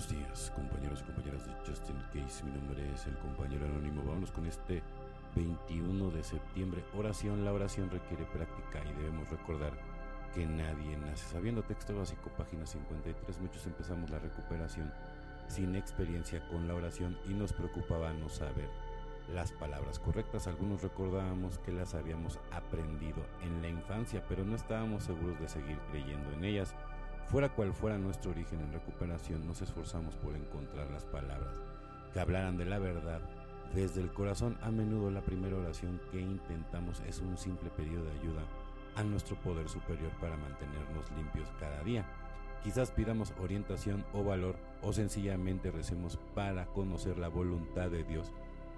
buenos días, compañeros y compañeras de Justin Case. Mi nombre es el compañero anónimo. Vámonos con este 21 de septiembre. Oración. La oración requiere práctica y debemos recordar que nadie nace sabiendo. Texto básico, página 53. Muchos empezamos la recuperación sin experiencia con la oración y nos preocupaba no saber las palabras correctas. Algunos recordábamos que las habíamos aprendido en la infancia, pero no estábamos seguros de seguir creyendo en ellas. Fuera cual fuera nuestro origen en recuperación, nos esforzamos por encontrar las palabras que hablaran de la verdad desde el corazón. A menudo la primera oración que intentamos es un simple pedido de ayuda a nuestro poder superior para mantenernos limpios cada día. Quizás pidamos orientación o valor o sencillamente recemos para conocer la voluntad de Dios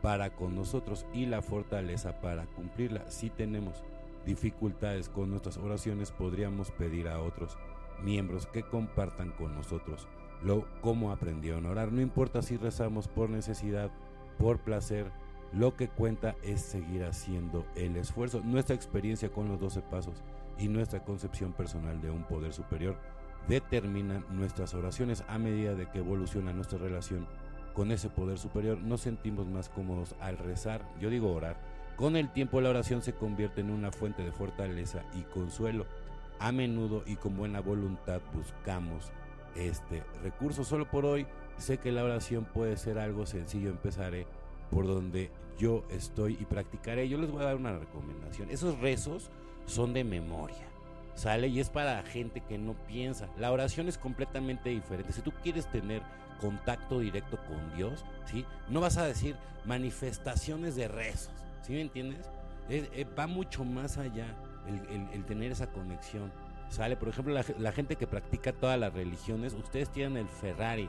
para con nosotros y la fortaleza para cumplirla. Si tenemos dificultades con nuestras oraciones, podríamos pedir a otros miembros que compartan con nosotros lo cómo aprendieron a orar. No importa si rezamos por necesidad, por placer, lo que cuenta es seguir haciendo el esfuerzo. Nuestra experiencia con los 12 pasos y nuestra concepción personal de un poder superior determinan nuestras oraciones a medida de que evoluciona nuestra relación con ese poder superior. Nos sentimos más cómodos al rezar, yo digo orar. Con el tiempo la oración se convierte en una fuente de fortaleza y consuelo a menudo y con buena voluntad buscamos este recurso. Solo por hoy sé que la oración puede ser algo sencillo. Empezaré por donde yo estoy y practicaré. Yo les voy a dar una recomendación. Esos rezos son de memoria. ¿Sale? Y es para gente que no piensa. La oración es completamente diferente. Si tú quieres tener contacto directo con Dios, ¿sí? No vas a decir manifestaciones de rezos. ¿Sí me entiendes? Eh, va mucho más allá el, tener esa conexión. Sale, por ejemplo, la, gente que practica todas las religiones, ustedes tienen el Ferrari,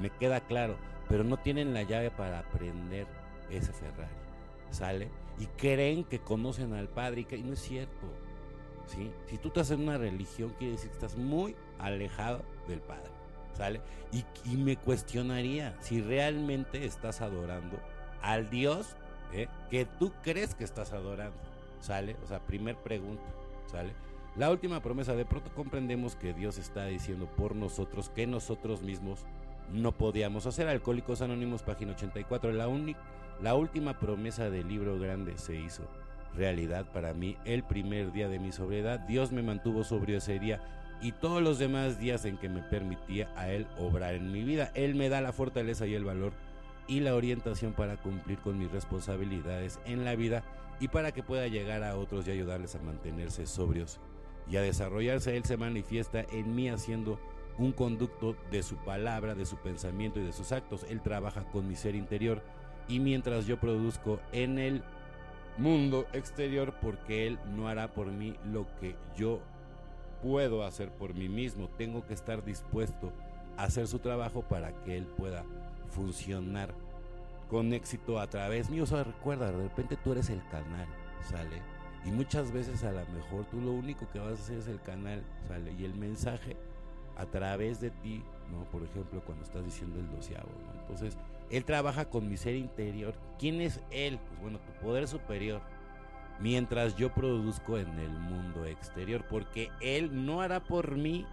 me queda claro, pero no tienen la llave para aprender ese Ferrari. ¿Sale? Y creen que conocen al Padre y, no es cierto. ¿sí? Si tú estás en una religión, quiere decir que estás muy alejado del Padre. ¿Sale? Y, me cuestionaría si realmente estás adorando al Dios ¿eh? que tú crees que estás adorando. ¿Sale? O sea, primer pregunta, ¿sale? La última promesa, de pronto comprendemos que Dios está diciendo por nosotros que nosotros mismos no podíamos hacer. Alcohólicos Anónimos, página 84. La, la última promesa del libro grande se hizo realidad para mí el primer día de mi sobriedad. Dios me mantuvo sobrio ese día y todos los demás días en que me permitía a Él obrar en mi vida. Él me da la fortaleza y el valor y la orientación para cumplir con mis responsabilidades en la vida y para que pueda llegar a otros y ayudarles a mantenerse sobrios y a desarrollarse. Él se manifiesta en mí haciendo un conducto de su palabra, de su pensamiento y de sus actos. Él trabaja con mi ser interior y mientras yo produzco en el mundo exterior porque Él no hará por mí lo que yo puedo hacer por mí mismo. Tengo que estar dispuesto a hacer su trabajo para que Él pueda funcionar con éxito a través mío. O sea, recuerda, de repente tú eres el canal, ¿sale? Y muchas veces a lo mejor tú lo único que vas a hacer es el canal, ¿sale? Y el mensaje a través de ti, ¿no? Por ejemplo, cuando estás diciendo el doceavo, ¿no? Entonces, él trabaja con mi ser interior. ¿Quién es él? Pues bueno, tu poder superior. Mientras yo produzco en el mundo exterior, porque él no hará por mí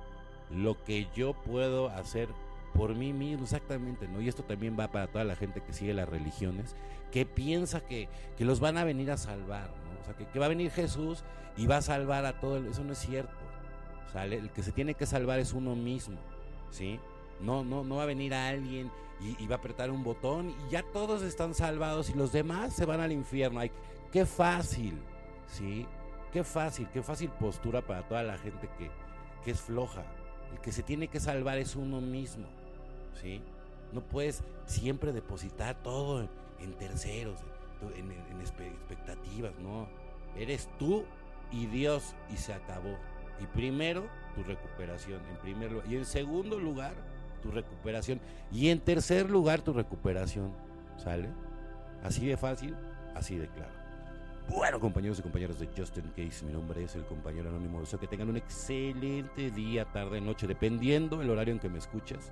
lo que yo puedo hacer por mí mismo, exactamente, ¿no? Y esto también va para toda la gente que sigue las religiones, que piensa que, los van a venir a salvar, ¿no? O sea, que, va a venir Jesús y va a salvar a todo, eso no es cierto, ¿sale? El que se tiene que salvar es uno mismo, ¿sí? No, no, no va a venir alguien y, va a apretar un botón y ya todos están salvados y los demás se van al infierno. Ay, qué fácil, ¿sí? Qué fácil, qué fácil postura para toda la gente que, que es floja. El que se tiene que salvar es uno mismo. No puedes siempre depositar todo en, terceros, en, expectativas, no. Eres tú y Dios y se acabó. Y primero, tu recuperación, en primer lugar. Y en segundo lugar, tu recuperación. Y en tercer lugar, tu recuperación. ¿Sale? Así de fácil, así de claro. Bueno, compañeros y compañeras de Justin Case, mi nombre es el compañero anónimo. Deseo que tengan un excelente día, tarde, noche, dependiendo el horario en que me escuchas.